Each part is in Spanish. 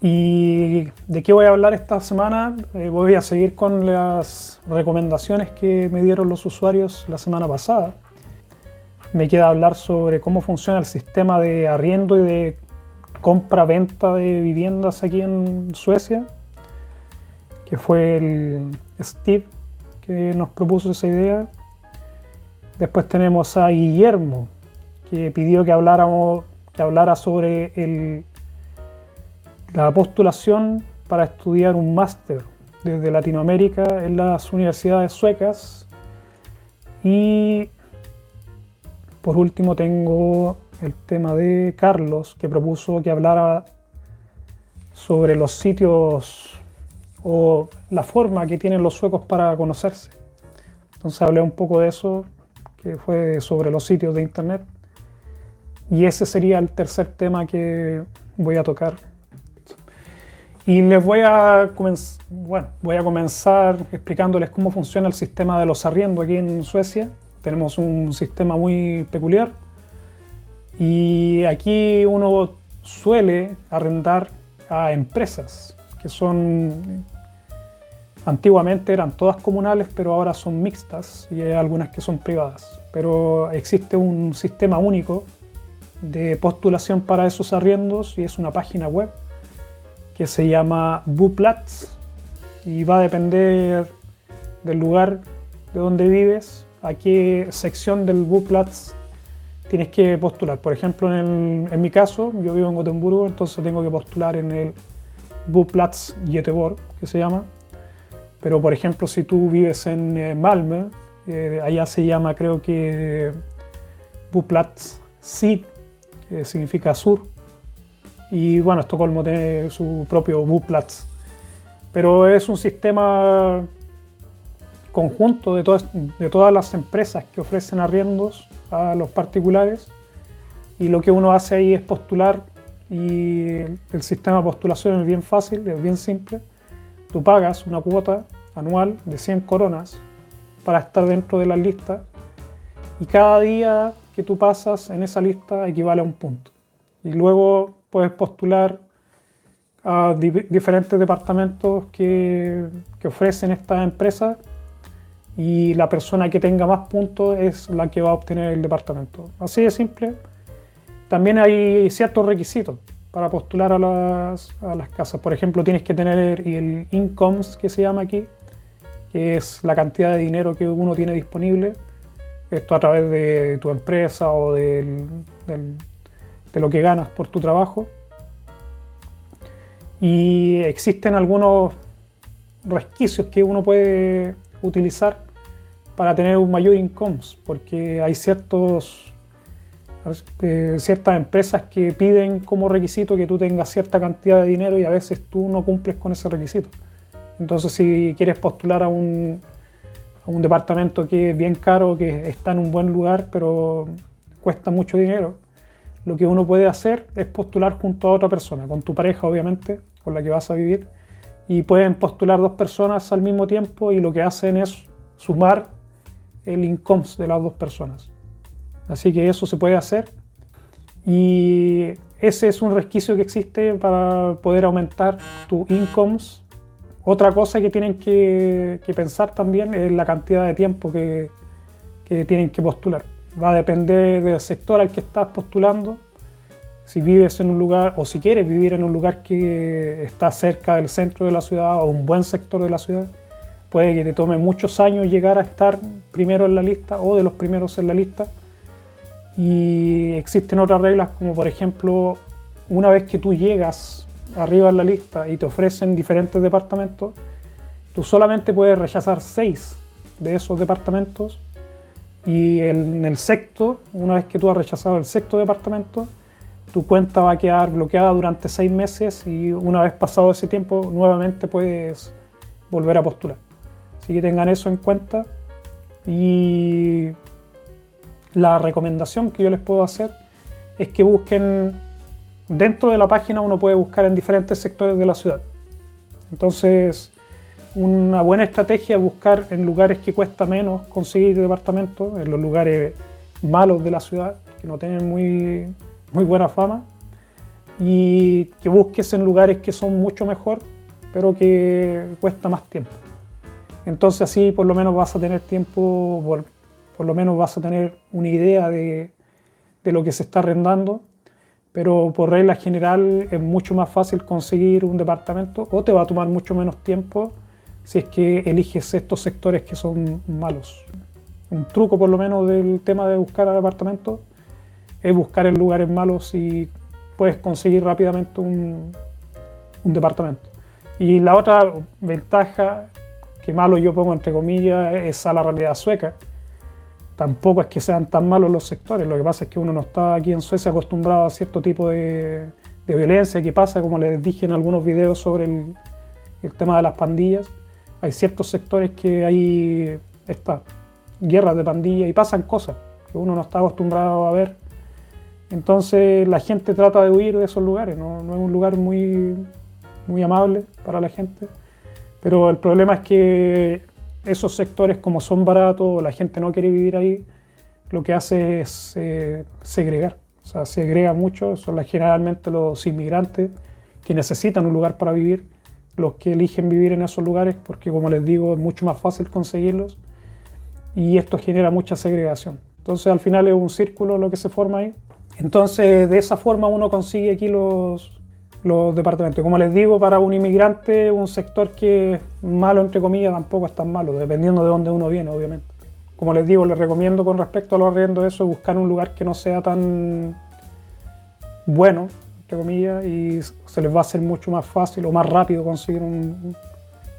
¿Y de qué voy a hablar esta semana? Eh, voy a seguir con las recomendaciones que me dieron los usuarios la semana pasada. Me queda hablar sobre cómo funciona el sistema de arriendo y de compra-venta de viviendas aquí en Suecia, que fue el Steve que nos propuso esa idea. Después tenemos a Guillermo, que pidió que habláramos, que hablara sobre el la postulación para estudiar un máster desde Latinoamérica en las universidades suecas. Y por último tengo el tema de Carlos, que propuso que hablara sobre los sitios o la forma que tienen los suecos para conocerse. Entonces hablé un poco de eso, que fue sobre los sitios de internet. Y ese sería el tercer tema que voy a tocar y les voy a, bueno, voy a comenzar explicándoles cómo funciona el sistema de los arriendos aquí en Suecia. Tenemos un sistema muy peculiar y aquí uno suele arrendar a empresas que son antiguamente eran todas comunales pero ahora son mixtas y hay algunas que son privadas. Pero existe un sistema único de postulación para esos arriendos y es una página web que se llama Buplatz y va a depender del lugar de donde vives, a qué sección del Buplatz tienes que postular. Por ejemplo, en, mi caso, yo vivo en Gotemburgo, entonces tengo que postular en el Buplatz Göteborg, que se llama. Pero, por ejemplo, si tú vives en eh, Malmö, eh, allá se llama, creo que, Buplatz Syd, que significa sur. Y bueno, Estocolmo tiene su propio Buplatz. Pero es un sistema conjunto de todas, de todas las empresas que ofrecen arriendos a los particulares. Y lo que uno hace ahí es postular y el sistema de postulación es bien fácil, es bien simple. Tú pagas una cuota anual de 100 coronas para estar dentro de la lista y cada día que tú pasas en esa lista equivale a un punto. Y luego puedes postular a diferentes departamentos que, que ofrecen estas empresas y la persona que tenga más puntos es la que va a obtener el departamento. Así de simple. También hay ciertos requisitos para postular a las, a las casas. Por ejemplo, tienes que tener el incomes que se llama aquí, que es la cantidad de dinero que uno tiene disponible. Esto a través de tu empresa o del, del de lo que ganas por tu trabajo. Y existen algunos resquicios que uno puede utilizar para tener un mayor income, porque hay ciertos, eh, ciertas empresas que piden como requisito que tú tengas cierta cantidad de dinero y a veces tú no cumples con ese requisito. Entonces si quieres postular a un, a un departamento que es bien caro, que está en un buen lugar, pero cuesta mucho dinero, lo que uno puede hacer es postular junto a otra persona, con tu pareja obviamente, con la que vas a vivir, y pueden postular dos personas al mismo tiempo y lo que hacen es sumar el income de las dos personas. Así que eso se puede hacer y ese es un resquicio que existe para poder aumentar tu incomes. Otra cosa que tienen que, pensar también es la cantidad de tiempo que tienen que postular va a depender del sector al que estás postulando. Si vives en un lugar o si quieres vivir en un lugar que está cerca del centro de la ciudad o un buen sector de la ciudad, puede que te tome muchos años llegar a estar primero en la lista o de los primeros en la lista. Y existen otras reglas como por ejemplo, una vez que tú llegas arriba en la lista y te ofrecen diferentes departamentos, tú solamente puedes rechazar seis de esos departamentos y en el sexto, una vez que tú has rechazado el sexto departamento, tu cuenta va a quedar bloqueada durante seis meses y una vez pasado ese tiempo nuevamente puedes volver a postular. Así que tengan eso en cuenta. Y la recomendación que yo les puedo hacer es que busquen, dentro de la página uno puede buscar en diferentes sectores de la ciudad. Entonces, una buena estrategia es buscar en lugares que cuesta menos conseguir departamentos, en los lugares malos de la ciudad, que no tienen muy, muy buena fama. y que busques en lugares que son mucho mejor, pero que cuesta más tiempo. Entonces así por lo menos vas a tener tiempo, por, por lo menos vas a tener una idea de, de lo que se está arrendando, pero por regla general es mucho más fácil conseguir un departamento o te va a tomar mucho menos tiempo si es que eliges estos sectores que son malos. Un truco por lo menos del tema de buscar departamentos es buscar en lugares malos y puedes conseguir rápidamente un, departamento. Y la otra ventaja, que malo yo pongo entre comillas, es a la realidad sueca. Tampoco es que sean tan malos los sectores, lo que pasa es que uno no está aquí en Suecia acostumbrado a cierto tipo de, violencia que pasa, como les dije en algunos videos sobre el tema de las pandillas. Hay ciertos sectores que hay esta guerras de pandillas y pasan cosas que uno no está acostumbrado a ver entonces la gente trata de huir de esos lugares, no, es un lugar muy, muy amable para la gente. Pero el problema es que esos sectores, como son baratos, la gente no quiere vivir ahí, lo que hace es eh, segregar. O sea, segrega mucho, son generalmente los inmigrantes que necesitan un lugar para vivir, los que eligen vivir en esos lugares, porque como les digo, es mucho más fácil conseguirlos y esto genera mucha segregación. Entonces al final es un círculo lo que se forma ahí entonces, de esa forma uno consigue aquí los, los departamentos. Como les digo, para un inmigrante, un sector que es malo, entre comillas, tampoco es tan malo, dependiendo de dónde uno viene, obviamente. Como les digo, les recomiendo con respecto a los arriendos eso, buscar un lugar que no sea tan bueno, entre comillas, y se les va a hacer mucho más fácil o más rápido conseguir un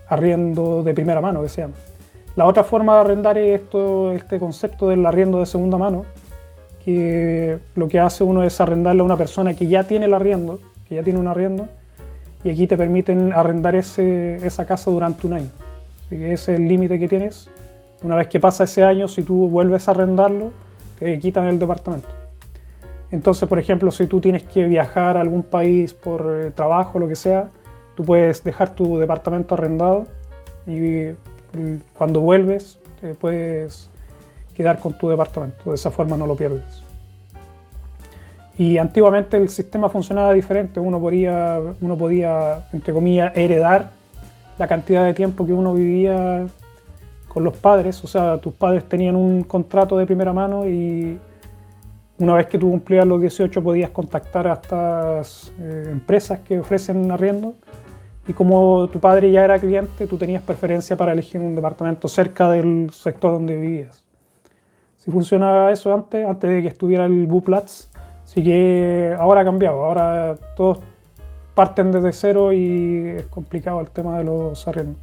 arriendo de primera mano, que sea. La otra forma de arrendar es esto, este concepto del arriendo de segunda mano, que lo que hace uno es arrendarle a una persona que ya tiene el arriendo, que ya tiene un arriendo, y aquí te permiten arrendar ese, esa casa durante un año. Así que ese es el límite que tienes. Una vez que pasa ese año, si tú vuelves a arrendarlo, te quitan el departamento. Entonces, por ejemplo, si tú tienes que viajar a algún país por eh, trabajo, lo que sea, tú puedes dejar tu departamento arrendado y cuando vuelves puedes quedar con tu departamento. De esa forma no lo pierdes. Y antiguamente el sistema funcionaba diferente. Uno podía, uno podía, entre comillas, heredar la cantidad de tiempo que uno vivía con los padres. O sea, tus padres tenían un contrato de primera mano y una vez que tú cumplías los 18 podías contactar a estas eh, empresas que ofrecen arriendo. Y como tu padre ya era cliente, tú tenías preferencia para elegir un departamento cerca del sector donde vivías. Si funcionaba eso antes, antes de que estuviera el Buplatz, así que ahora ha cambiado, ahora todos parten desde cero y es complicado el tema de los arriendos.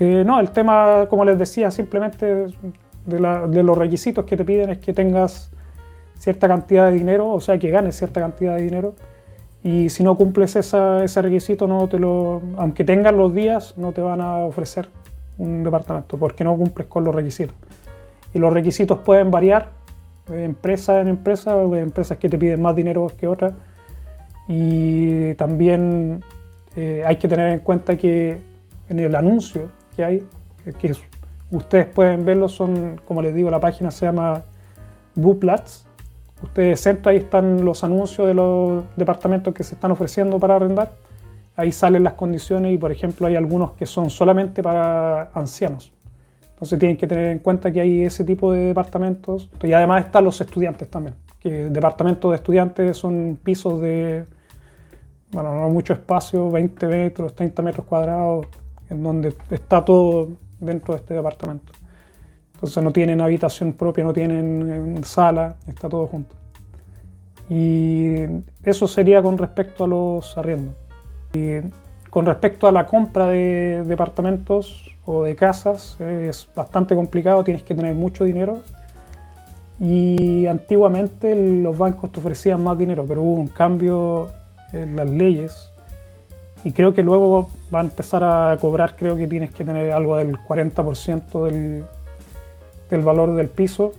Eh, no, el tema, como les decía, simplemente de, los requisitos que te piden es que tengas cierta cantidad de dinero, o sea, que ganes cierta cantidad de dinero. Y si no cumples ese requisito, no te lo, aunque tengas los días, no te van a ofrecer un departamento porque no cumples con los requisitos y los requisitos pueden variar de empresa en empresa, de empresas que te piden más dinero que otras. Y también eh, hay que tener en cuenta que en el anuncio que hay, que ustedes pueden verlo, son, como les digo, la página se llama Buplats. Ustedes entran, ahí están los anuncios de los departamentos que se están ofreciendo para arrendar. Ahí salen las condiciones y, por ejemplo, hay algunos que son solamente para ancianos. Entonces tienen que tener en cuenta que hay ese tipo de departamentos. Y además están los estudiantes también. Que departamentos de estudiantes son pisos de, bueno, no mucho espacio, 20 metros, 30 metros cuadrados, en donde está todo dentro de este departamento. Entonces no tienen habitación propia, no tienen sala, está todo junto. Y eso sería con respecto a los arriendos. Y con respecto a la compra de departamentos, o de casas es bastante complicado, tienes que tener mucho dinero. Y antiguamente los bancos te ofrecían más dinero, pero hubo un cambio en las leyes y creo que luego va a empezar a cobrar, creo que tienes que tener algo del 40% del, del valor del piso,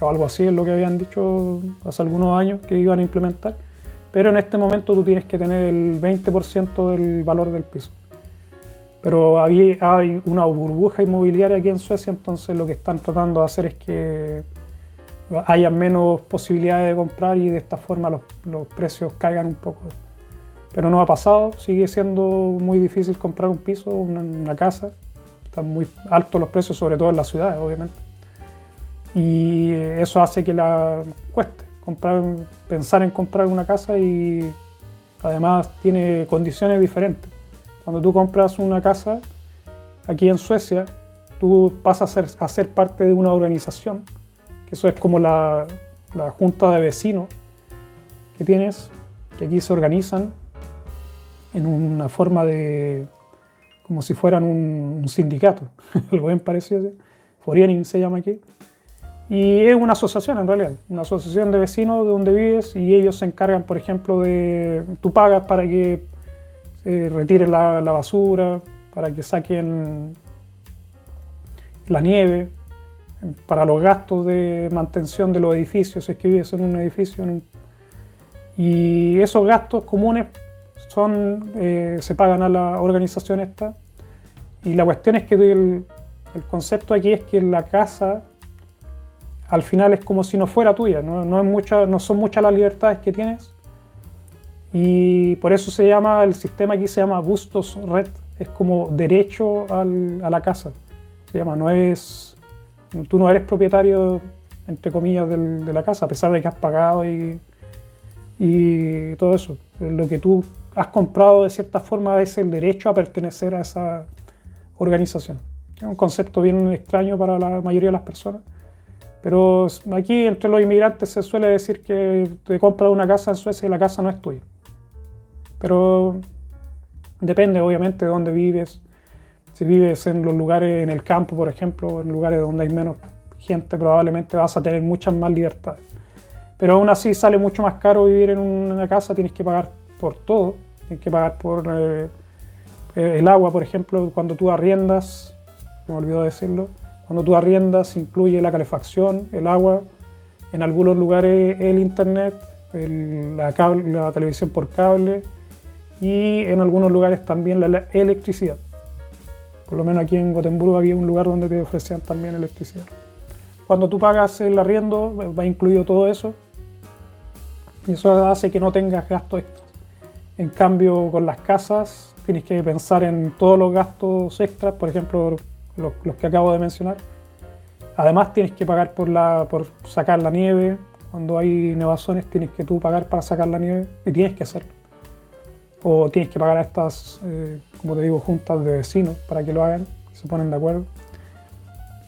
o algo así es lo que habían dicho hace algunos años que iban a implementar, pero en este momento tú tienes que tener el 20% del valor del piso. Pero hay, una burbuja inmobiliaria aquí en Suecia, entonces lo que están tratando de hacer es que haya menos posibilidades de comprar y de esta forma los, los precios caigan un poco. Pero no ha pasado, sigue siendo muy difícil comprar un piso, una, una casa. Están muy altos los precios, sobre todo en las ciudades, obviamente. Y eso hace que la cueste comprar, pensar en comprar una casa y además tiene condiciones diferentes. Cuando tú compras una casa aquí en Suecia, tú pasas a ser, a ser parte de una organización, que eso es como la, la junta de vecinos que tienes, que aquí se organizan en una forma de, como si fueran un, sindicato, algo bien parecido, Forening se llama aquí. Y es una asociación en realidad, una asociación de vecinos de donde vives y ellos se encargan, por ejemplo, de, tú pagas para que se retiren la, basura, para que saquen la nieve, para los gastos de mantención de los edificios, si es que vives en un edificio. Y esos gastos comunes son, eh, se pagan a la organización esta. Y la cuestión es que el, el, concepto aquí es que la casa al final es como si no fuera tuya, no, no, son muchas las libertades que tienes. Y por eso se llama, el sistema aquí se llama Bustos Red, es como derecho al, a la casa. Se llama, no es, tú no eres propietario, entre comillas, de la casa, a pesar de que has pagado y, y todo eso. Lo que tú has comprado de cierta forma es el derecho a pertenecer a esa organización. Es un concepto bien extraño para la mayoría de las personas. Pero aquí entre los inmigrantes se suele decir que te compras una casa en Suecia y la casa no es tuya. Pero depende obviamente de dónde vives. Si vives en los lugares, en el campo por ejemplo, en lugares donde hay menos gente, probablemente vas a tener muchas más libertades. Pero aún así sale mucho más caro vivir en una casa, tienes que pagar por todo. Tienes que pagar por eh, el agua, por ejemplo, cuando tú arriendas, me olvidó decirlo, cuando tú arriendas incluye la calefacción, el agua, en algunos lugares el internet, la, televisión por cable y en algunos lugares también la, electricidad. Por lo menos aquí en Gotemburgo había un lugar donde te ofrecían también electricidad. Cuando tú pagas el arriendo va incluido todo eso y eso hace que no tengas gastos extras. En cambio con las casas tienes que pensar en todos los gastos extras, por ejemplo los, que acabo de mencionar. Además tienes que pagar por, la, por sacar la nieve. Cuando hay nevazones tienes que tú pagar para sacar la nieve y tienes que hacerlo. O tienes que pagar a estas, eh, como te digo, juntas de vecinos para que lo hagan, se ponen de acuerdo.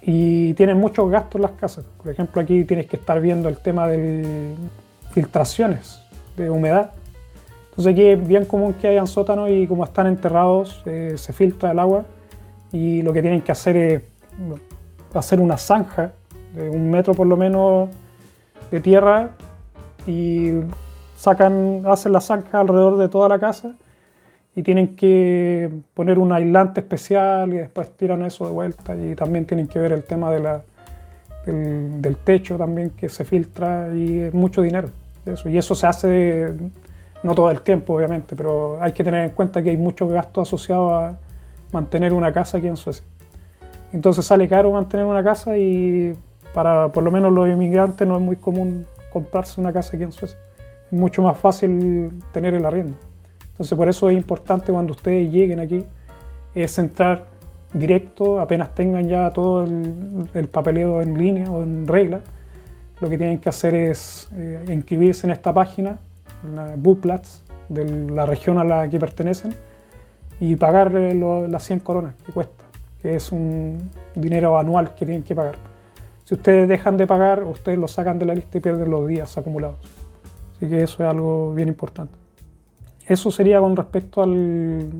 Y tienen muchos gastos las casas. Por ejemplo, aquí tienes que estar viendo el tema de filtraciones de humedad. Entonces aquí es bien común que hayan sótanos y como están enterrados eh, se filtra el agua y lo que tienen que hacer es hacer una zanja de un metro por lo menos de tierra y sacan, hacen la zanja alrededor de toda la casa y tienen que poner un aislante especial y después tiran eso de vuelta y también tienen que ver el tema de la, del, del, techo también que se filtra y es mucho dinero. Eso. Y eso se hace no todo el tiempo obviamente, pero hay que tener en cuenta que hay muchos gastos asociados a, mantener una casa aquí en Suecia. Entonces sale caro mantener una casa y para por lo menos los inmigrantes no es muy común comprarse una casa aquí en Suecia. Es mucho más fácil tener el arriendo. Entonces por eso es importante cuando ustedes lleguen aquí es entrar directo, apenas tengan ya todo el, el papeleo en línea o en regla. Lo que tienen que hacer es eh, inscribirse en esta página, Buplats, de la región a la que pertenecen y pagar lo, las 100 coronas que cuesta, que es un dinero anual que tienen que pagar. Si ustedes dejan de pagar, ustedes lo sacan de la lista y pierden los días acumulados. Así que eso es algo bien importante. Eso sería con respecto al,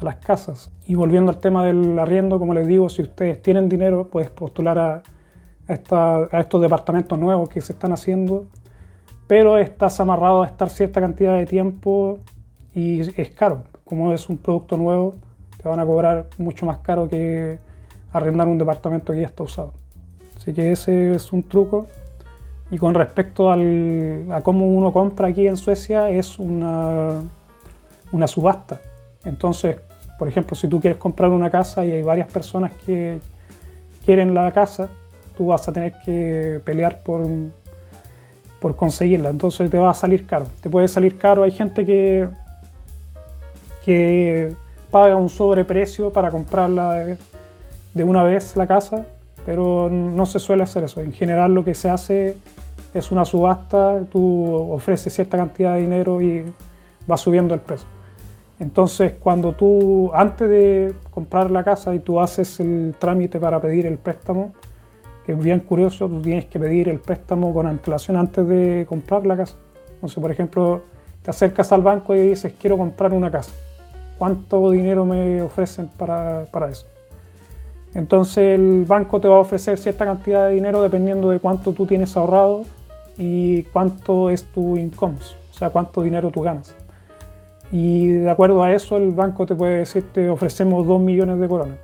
a las casas. Y volviendo al tema del arriendo, como les digo, si ustedes tienen dinero, puedes postular a, a, esta, a estos departamentos nuevos que se están haciendo, pero estás amarrado a estar cierta cantidad de tiempo y es caro como es un producto nuevo, te van a cobrar mucho más caro que arrendar un departamento que ya está usado. Así que ese es un truco. Y con respecto al, a cómo uno compra aquí en Suecia, es una, una subasta. Entonces, por ejemplo, si tú quieres comprar una casa y hay varias personas que quieren la casa, tú vas a tener que pelear por por conseguirla. Entonces te va a salir caro. Te puede salir caro. Hay gente que, que paga un sobreprecio para comprarla de, de una vez la casa, pero no se suele hacer eso. En general lo que se hace es una subasta, tú ofreces cierta cantidad de dinero y va subiendo el precio. Entonces, cuando tú, antes de comprar la casa y tú haces el trámite para pedir el préstamo, es bien curioso, tú tienes que pedir el préstamo con antelación antes de comprar la casa. Entonces, por ejemplo, te acercas al banco y dices, quiero comprar una casa. ¿Cuánto dinero me ofrecen para, para eso? Entonces el banco te va a ofrecer cierta cantidad de dinero dependiendo de cuánto tú tienes ahorrado y cuánto es tu income, o sea, cuánto dinero tú ganas. Y de acuerdo a eso, el banco te puede decir, te ofrecemos 2 millones de coronas.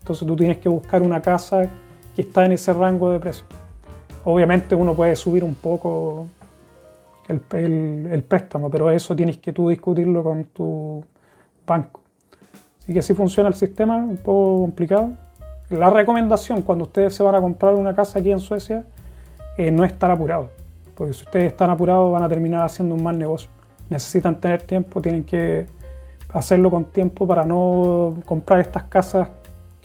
Entonces tú tienes que buscar una casa que está en ese rango de precio. Obviamente uno puede subir un poco el, el, préstamo, pero eso tienes que tú discutirlo con tu banco. Así que así funciona el sistema, un poco complicado. La recomendación cuando ustedes se van a comprar una casa aquí en Suecia es no estar apurados, porque si ustedes están apurados van a terminar haciendo un mal negocio necesitan tener tiempo, tienen que hacerlo con tiempo para no comprar estas casas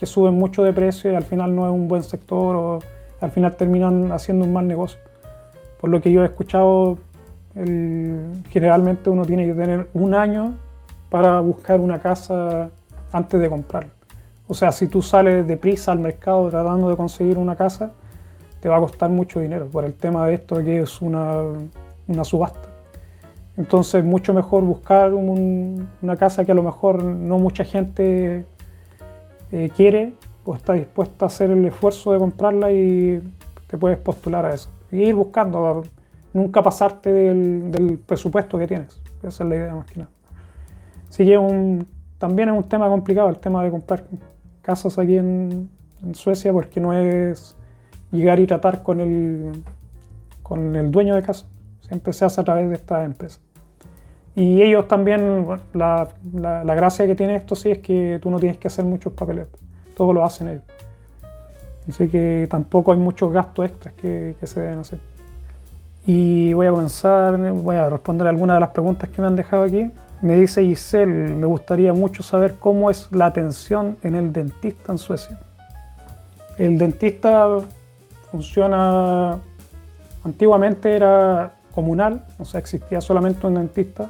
que suben mucho de precio y al final no es un buen sector o al final terminan haciendo un mal negocio. Por lo que yo he escuchado, generalmente uno tiene que tener un año para buscar una casa antes de comprarla. O sea, si tú sales deprisa al mercado tratando de conseguir una casa, te va a costar mucho dinero por el tema de esto que es una, una subasta. Entonces, mucho mejor buscar una casa que a lo mejor no mucha gente eh, quiere o está dispuesta a hacer el esfuerzo de comprarla y te puedes postular a eso. Y ir buscando, nunca pasarte del, presupuesto que tienes. Esa es la idea más que nada. Así que también es un tema complicado el tema de comprar casas aquí en, en Suecia porque no es llegar y tratar con el, con el dueño de casa. Siempre se hace a través de esta empresa. Y ellos también, la, la, gracia que tiene esto sí es que tú no tienes que hacer muchos papeles, todo lo hacen ellos. Así que tampoco hay muchos gastos extras que, que se deben hacer. Y voy a comenzar, voy a responder algunas de las preguntas que me han dejado aquí. Me dice Giselle, me gustaría mucho saber cómo es la atención en el dentista en Suecia. El dentista funciona, antiguamente era comunal, o sea, existía solamente un dentista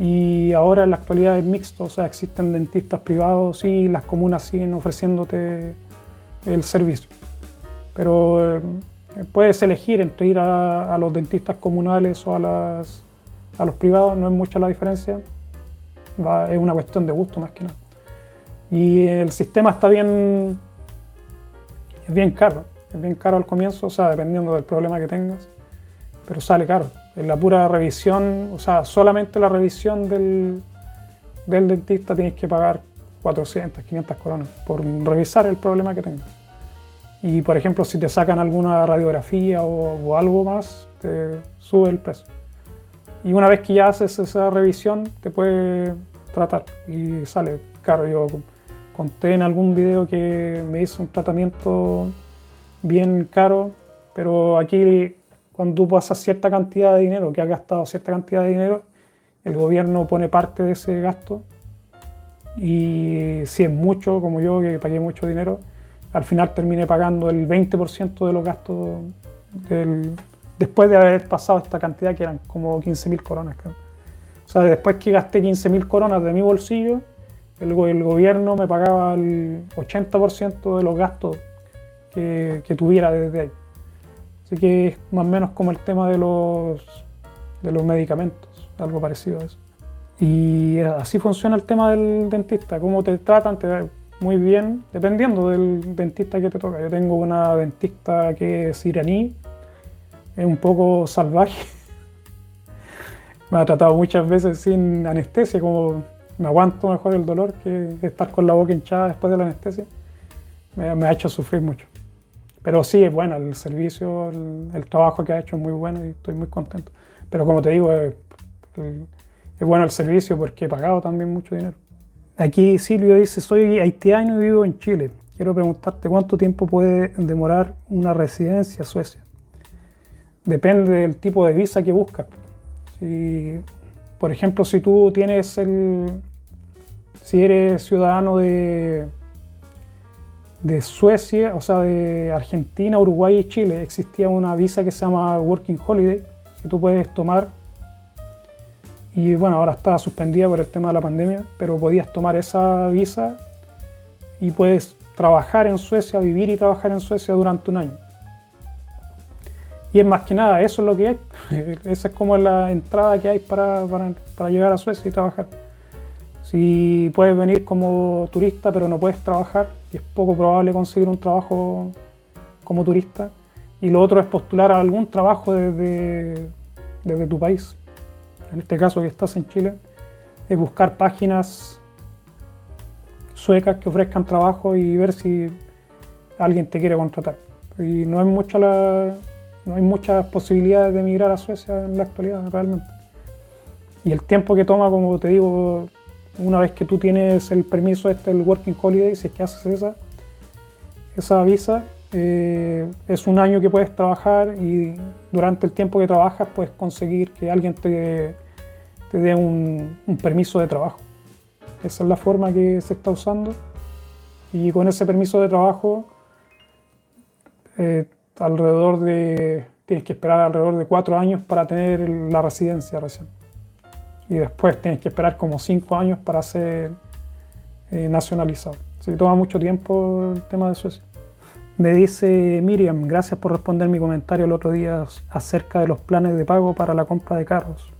y ahora en la actualidad es mixto, o sea, existen dentistas privados y las comunas siguen ofreciéndote el servicio. Pero eh, puedes elegir entre ir a, los dentistas comunales o a, las, a los privados, no es mucha la diferencia, es una cuestión de gusto más que nada. Y el sistema está bien, es bien caro, es bien caro al comienzo, o sea, dependiendo del problema que tengas, pero sale caro. En la pura revisión, o sea, solamente la revisión del, del dentista tienes que pagar 400, 500 coronas por revisar el problema que tengas. Y por ejemplo, si te sacan alguna radiografía o, algo más, te sube el precio. Y una vez que ya haces esa revisión, te puede tratar y sale caro. Yo conté en algún video que me hizo un tratamiento bien caro, pero aquí cuando tú pasas cierta cantidad de dinero, que has gastado cierta cantidad de dinero, el gobierno pone parte de ese gasto y si es mucho, como yo que pagué mucho dinero, al final terminé pagando el 20% de los gastos después de haber pasado esta cantidad que eran como 15.000 coronas. O sea, después que gasté 15.000 coronas de mi bolsillo, el, gobierno me pagaba el 80% de los gastos que tuviera desde ahí. Así que es más o menos como el tema de los, de los medicamentos, algo parecido a eso. Y así funciona el tema del dentista, cómo te tratan, te muy bien, dependiendo del dentista que te toca. Yo tengo una dentista que es iraní, es un poco salvaje. me ha tratado muchas veces sin anestesia, como me aguanto mejor el dolor que estar con la boca hinchada después de la anestesia. me ha hecho sufrir mucho. Pero sí, es bueno, el servicio, el, trabajo que ha hecho es muy bueno y estoy muy contento. Pero como te digo, es, bueno el servicio porque he pagado también mucho dinero. Aquí Silvio dice, soy haitiano y vivo en Chile. Quiero preguntarte cuánto tiempo puede demorar una residencia a Suecia. depende del tipo de visa que buscas. por ejemplo, si tú tienes el, si eres ciudadano de, de Suecia, o sea, de Argentina, Uruguay y Chile, existía una visa que se llama Working Holiday, que tú puedes tomar. Y bueno, ahora está suspendida por el tema de la pandemia, pero podías tomar esa visa y puedes trabajar en Suecia, vivir y trabajar en Suecia durante un año. Y es más que nada, eso es lo que hay. Esa es como la entrada que hay para, para llegar a Suecia y trabajar. Si puedes venir como turista pero no puedes trabajar, y es poco probable conseguir un trabajo como turista. Y lo otro es postular a algún trabajo desde, desde tu país. En este caso que estás en Chile, es buscar páginas suecas que ofrezcan trabajo y ver si alguien te quiere contratar. Y no hay, mucha no hay muchas posibilidades de emigrar a Suecia en la actualidad realmente. Y el tiempo que toma, como te digo, una vez que tú tienes el permiso este, Working Holiday, si es que haces esa, esa visa, eh, es un año que puedes trabajar y durante el tiempo que trabajas puedes conseguir que alguien te, te dé un, permiso de trabajo. Esa es la forma que se está usando y con ese permiso de trabajo eh, alrededor de, tienes que esperar alrededor de cuatro años para tener la residencia recién y después tienes que esperar como cinco años para ser eh, nacionalizado. Que toma mucho tiempo el tema de Suecia. Me dice Miriam, gracias por responder mi comentario el otro día acerca de los planes de pago para la compra de carros.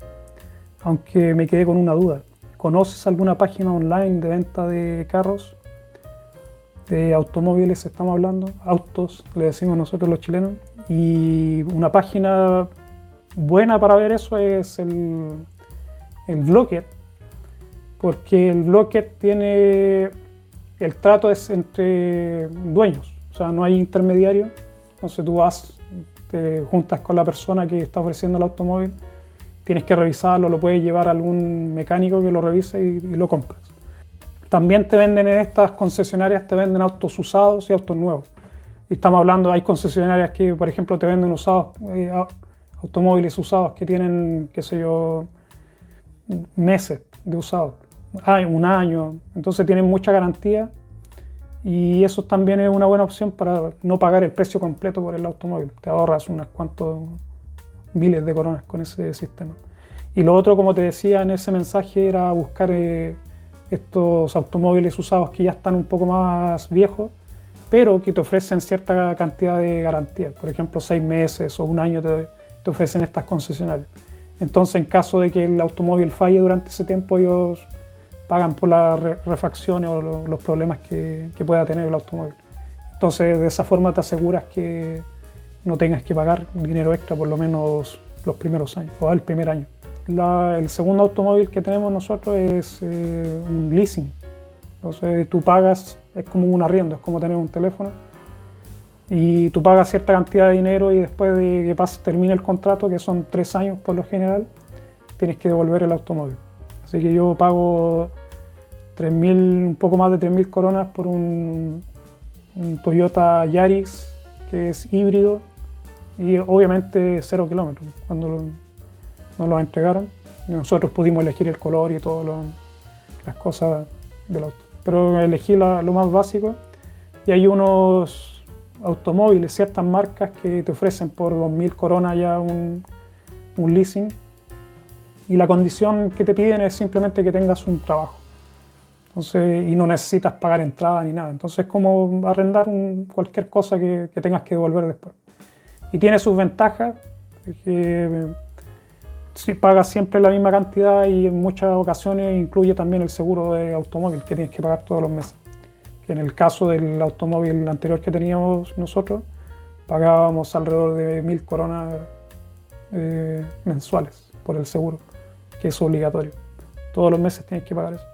Aunque me quedé con una duda. ¿Conoces alguna página online de venta de carros? De automóviles estamos hablando, autos, le decimos nosotros los chilenos. Y una página buena para ver eso es el el Blocket, porque el Blocket tiene, el trato es entre dueños, o sea, no hay intermediario, entonces tú vas, te juntas con la persona que está ofreciendo el automóvil, tienes que revisarlo, lo puedes llevar a algún mecánico que lo revise y, lo compras. También te venden en estas concesionarias, te venden autos usados y autos nuevos. Y estamos hablando, hay concesionarias que, por ejemplo, te venden usados, eh, automóviles usados que tienen, qué sé yo, meses de usado, hay un año, entonces tienen mucha garantía y eso también es una buena opción para no pagar el precio completo por el automóvil. Te ahorras unos cuantos miles de coronas con ese sistema. Y lo otro, como te decía en ese mensaje, era buscar eh, estos automóviles usados que ya están un poco más viejos, pero que te ofrecen cierta cantidad de garantía. Por ejemplo, seis meses o un año te, te ofrecen estas concesionarias. Entonces, en caso de que el automóvil falle durante ese tiempo, ellos pagan por las refacciones o los problemas que, pueda tener el automóvil. Entonces, de esa forma te aseguras que no tengas que pagar dinero extra por lo menos los primeros años o el primer año. el segundo automóvil que tenemos nosotros es eh, un leasing. Entonces, tú pagas, es como un arriendo, es como tener un teléfono y tú pagas cierta cantidad de dinero y después de que pase, termine el contrato, que son tres años por lo general, tienes que devolver el automóvil. Así que yo pago 3.000, un poco más de 3.000 coronas por un, Toyota Yaris que es híbrido y obviamente cero kilómetros cuando nos lo entregaron. Nosotros pudimos elegir el color y todas las cosas del auto. Pero elegí lo más básico y hay unos automóviles, ciertas marcas que te ofrecen por 2.000 coronas ya un, leasing y la condición que te piden es simplemente que tengas un trabajo. Entonces, y no necesitas pagar entrada ni nada. Entonces es como arrendar cualquier cosa que, tengas que devolver después. Y tiene sus ventajas, que si pagas siempre la misma cantidad y en muchas ocasiones incluye también el seguro de automóvil que tienes que pagar todos los meses en el caso del automóvil anterior que teníamos nosotros, pagábamos alrededor de mil coronas eh, mensuales por el seguro, que es obligatorio. Todos los meses tienes que pagar eso.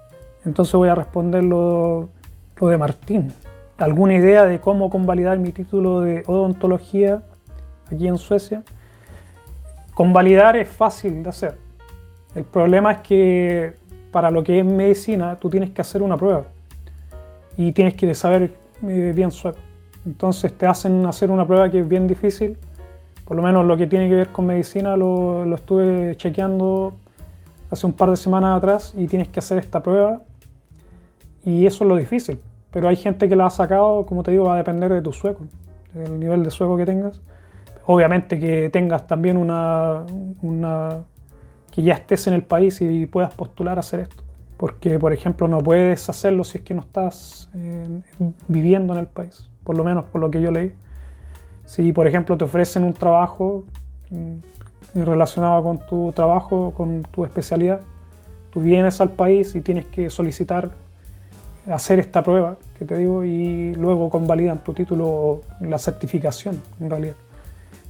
Entonces voy a responder lo, lo de Martín. ¿Alguna idea de cómo convalidar mi título de odontología aquí en Suecia? Convalidar es fácil de hacer. El problema es que para lo que es medicina tú tienes que hacer una prueba y tienes que saber eh, bien sueco. Entonces te hacen hacer una prueba que es bien difícil Por lo menos lo que tiene que ver con medicina lo, estuve chequeando hace un par de semanas atrás y tienes que hacer esta prueba y eso es lo difícil. Pero hay gente que la ha sacado, como te digo, va a depender de tu sueco, del nivel de sueco que tengas. Obviamente que tengas también una, una que ya estés en el país y puedas postular a hacer esto. Porque, por ejemplo, no puedes hacerlo si es que no estás eh, viviendo en el país, por lo menos por lo que yo leí. Si, por ejemplo, te ofrecen un trabajo mm, relacionado con tu trabajo, con tu especialidad, tú vienes al país y tienes que solicitar hacer esta prueba que te digo y luego convalidan tu título, la certificación en realidad.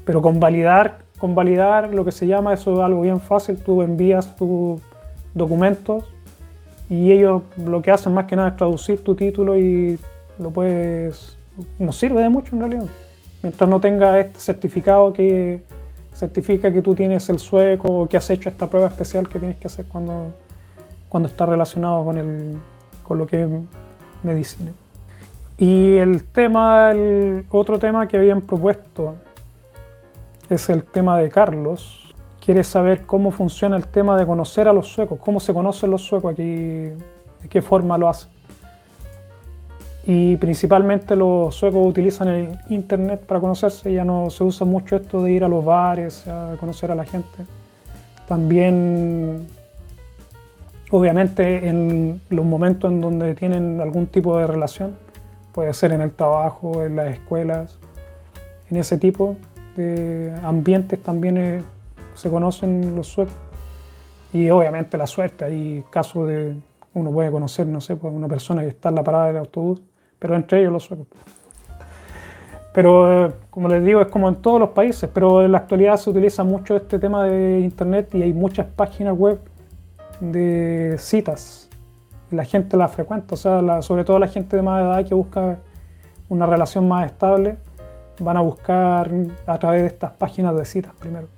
Pero convalidar, convalidar lo que se llama, eso es algo bien fácil, tú envías tus documentos y ellos lo que hacen más que nada es traducir tu título y lo puedes, no sirve de mucho en realidad. Mientras no tenga este certificado que certifica que tú tienes el sueco o que has hecho esta prueba especial que tienes que hacer cuando, cuando está relacionado con el, con lo que es medicina. Y el tema, el otro tema que habían propuesto es el tema de Carlos. Quiere saber cómo funciona el tema de conocer a los suecos, cómo se conocen los suecos aquí, de qué forma lo hacen. Y principalmente los suecos utilizan el internet para conocerse, ya no se usa mucho esto de ir a los bares, a conocer a la gente. También Obviamente en los momentos en donde tienen algún tipo de relación, puede ser en el trabajo, en las escuelas, en ese tipo de ambientes también se conocen los suecos. Y obviamente la suerte, hay casos de, uno puede conocer, no sé, pues una persona que está en la parada del autobús, pero entre ellos los suecos. Pero eh, como les digo, es como en todos los países, pero en la actualidad se utiliza mucho este tema de Internet y hay muchas páginas web de citas. La gente la frecuenta, o sea, sobre todo la gente de más edad que busca una relación más estable, van a buscar a través de estas páginas de citas primero.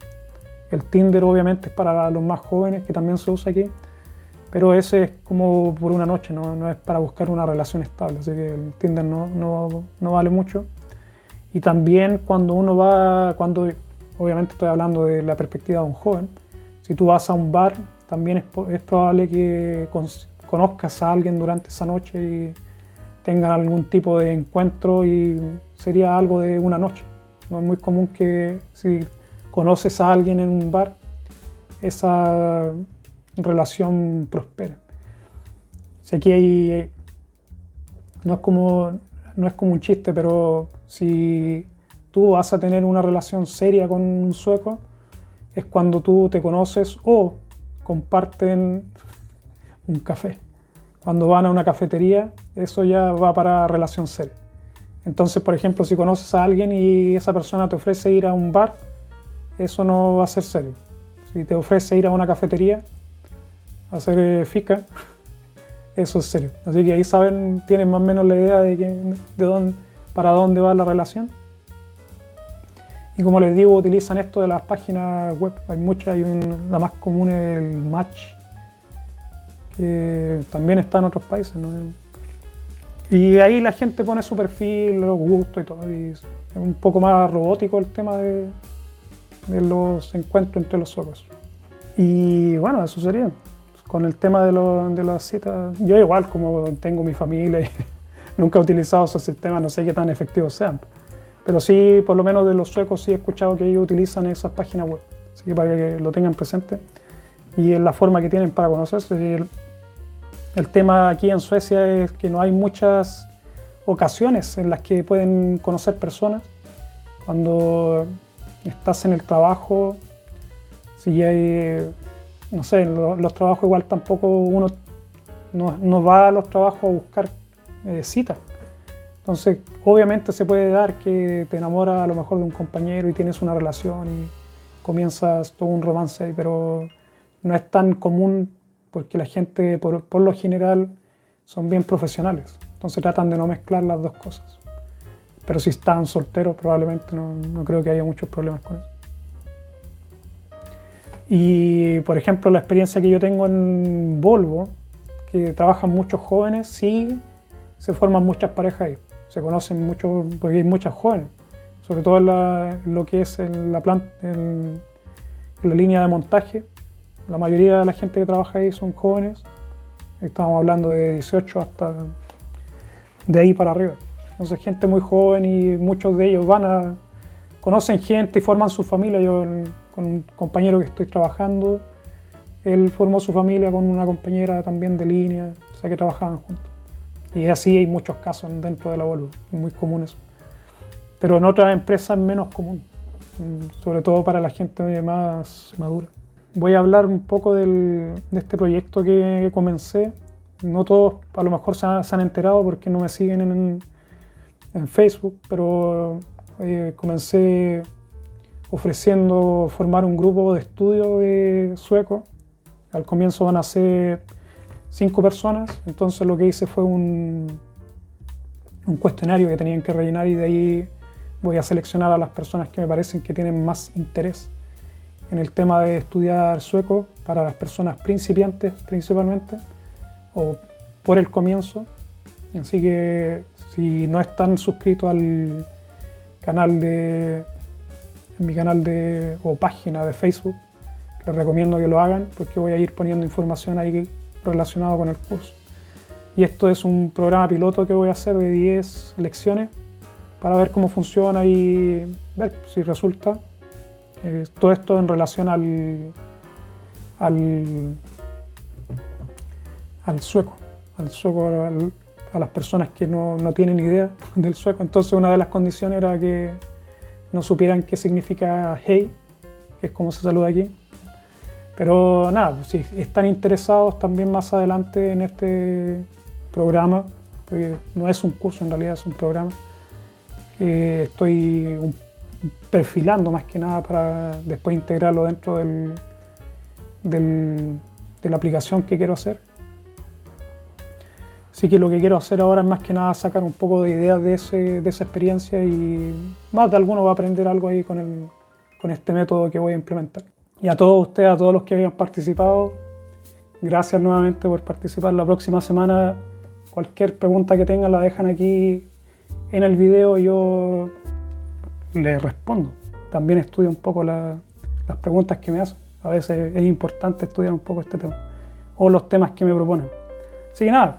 El Tinder obviamente es para los más jóvenes, que también se usa aquí, pero ese es como por una noche, no, es para buscar una relación estable, así que el Tinder no, no, no vale mucho. Y también cuando uno va, cuando obviamente estoy hablando de la perspectiva de un joven, si tú vas a un bar también es, probable que conozcas a alguien durante esa noche y tengan algún tipo de encuentro y sería algo de una noche. No es muy común que si conoces a alguien en un bar, esa relación prospere. Si aquí hay, no es como, no es como un chiste, pero si tú vas a tener una relación seria con un sueco, es cuando tú te conoces o comparten un café. Cuando van a una cafetería, eso ya va para relación seria. Entonces, por ejemplo, si conoces a alguien y esa persona te ofrece ir a un bar, eso no va a ser serio. Si te ofrece ir a una cafetería, a hacer eh, eso es serio. Así que ahí saben, tienen más o menos la idea de, de dónde, para dónde va la relación. Y como les digo, utilizan esto de las páginas web. Hay muchas, hay la más común es el Match, que también está en otros países. Y ahí la gente pone su perfil, los gustos y todo. Y es un poco más robótico el tema de, los encuentros entre los ojos. Y bueno, eso sería. Con el tema de, de las citas, yo igual como tengo mi familia y nunca he utilizado esos sistemas, no sé qué tan efectivos sean. Pero sí, por lo menos de los suecos sí he escuchado que ellos utilizan esas páginas web. Así que para que lo tengan presente. Y es la forma que tienen para conocerse. El, el tema aquí en Suecia es que no hay muchas ocasiones en las que pueden conocer personas. Cuando estás en el trabajo, si hay, no sé, los, trabajos igual tampoco uno no, va a los trabajos a buscar eh, citas. Entonces, obviamente se puede dar que te enamoras a lo mejor de un compañero y tienes una relación y comienzas todo un romance pero no es tan común porque la gente, por, lo general, son bien profesionales. Entonces tratan de no mezclar las dos cosas. Pero si están solteros, probablemente no, no creo que haya muchos problemas con eso. Y, por ejemplo, la experiencia que yo tengo en Volvo, que trabajan muchos jóvenes, sí se forman muchas parejas ahí se conocen mucho, porque hay muchas jóvenes, sobre todo en, lo que es en la, planta, en, la línea de montaje. La mayoría de la gente que trabaja ahí son jóvenes, estamos hablando de 18 hasta de ahí para arriba. Entonces gente muy joven y muchos de ellos van a, conocen gente y forman su familia. Yo con un compañero que estoy trabajando, él formó su familia con una compañera también de línea, o sea que trabajaban juntos. Y así hay muchos casos dentro de la Volvo, muy comunes. Pero en otras empresas menos común, mm, sobre todo para la gente más madura. Voy a hablar un poco de este proyecto que comencé. No todos a lo mejor se han, enterado porque no me siguen en, en Facebook, pero eh, comencé ofreciendo formar un grupo de estudio de sueco. Al comienzo van a ser cinco personas, entonces lo que hice fue un, un cuestionario que tenían que rellenar y de ahí voy a seleccionar a las personas que me parecen que tienen más interés en el tema de estudiar sueco para las personas principiantes principalmente o por el comienzo. Así que si no están suscritos al canal de mi canal de o página de Facebook, les recomiendo que lo hagan porque voy a ir poniendo información ahí relacionado con el curso. Y esto es un programa piloto que voy a hacer de 10 lecciones para ver cómo funciona y ver si resulta. Eh, todo esto en relación al, al, al sueco, al sueco, a las personas que no, no, tienen idea del sueco. Entonces una de las condiciones era que no supieran qué significa hey, que es como se saluda aquí. Pero nada, pues si están interesados también más adelante en este programa, porque no es un curso en realidad, es un programa, estoy perfilando más que nada para después integrarlo dentro del, de la aplicación que quiero hacer. Así que lo que quiero hacer ahora es más que nada sacar un poco de ideas de, de esa experiencia y más de alguno va a aprender algo ahí con, el, con este método que voy a implementar. Y a todos ustedes, a todos los que hayan participado, gracias nuevamente por participar. La próxima semana, cualquier pregunta que tengan la dejan aquí en el video yo les respondo. También estudio un poco las preguntas que me hacen. A veces es importante estudiar un poco este tema o los temas que me proponen. Así que nada,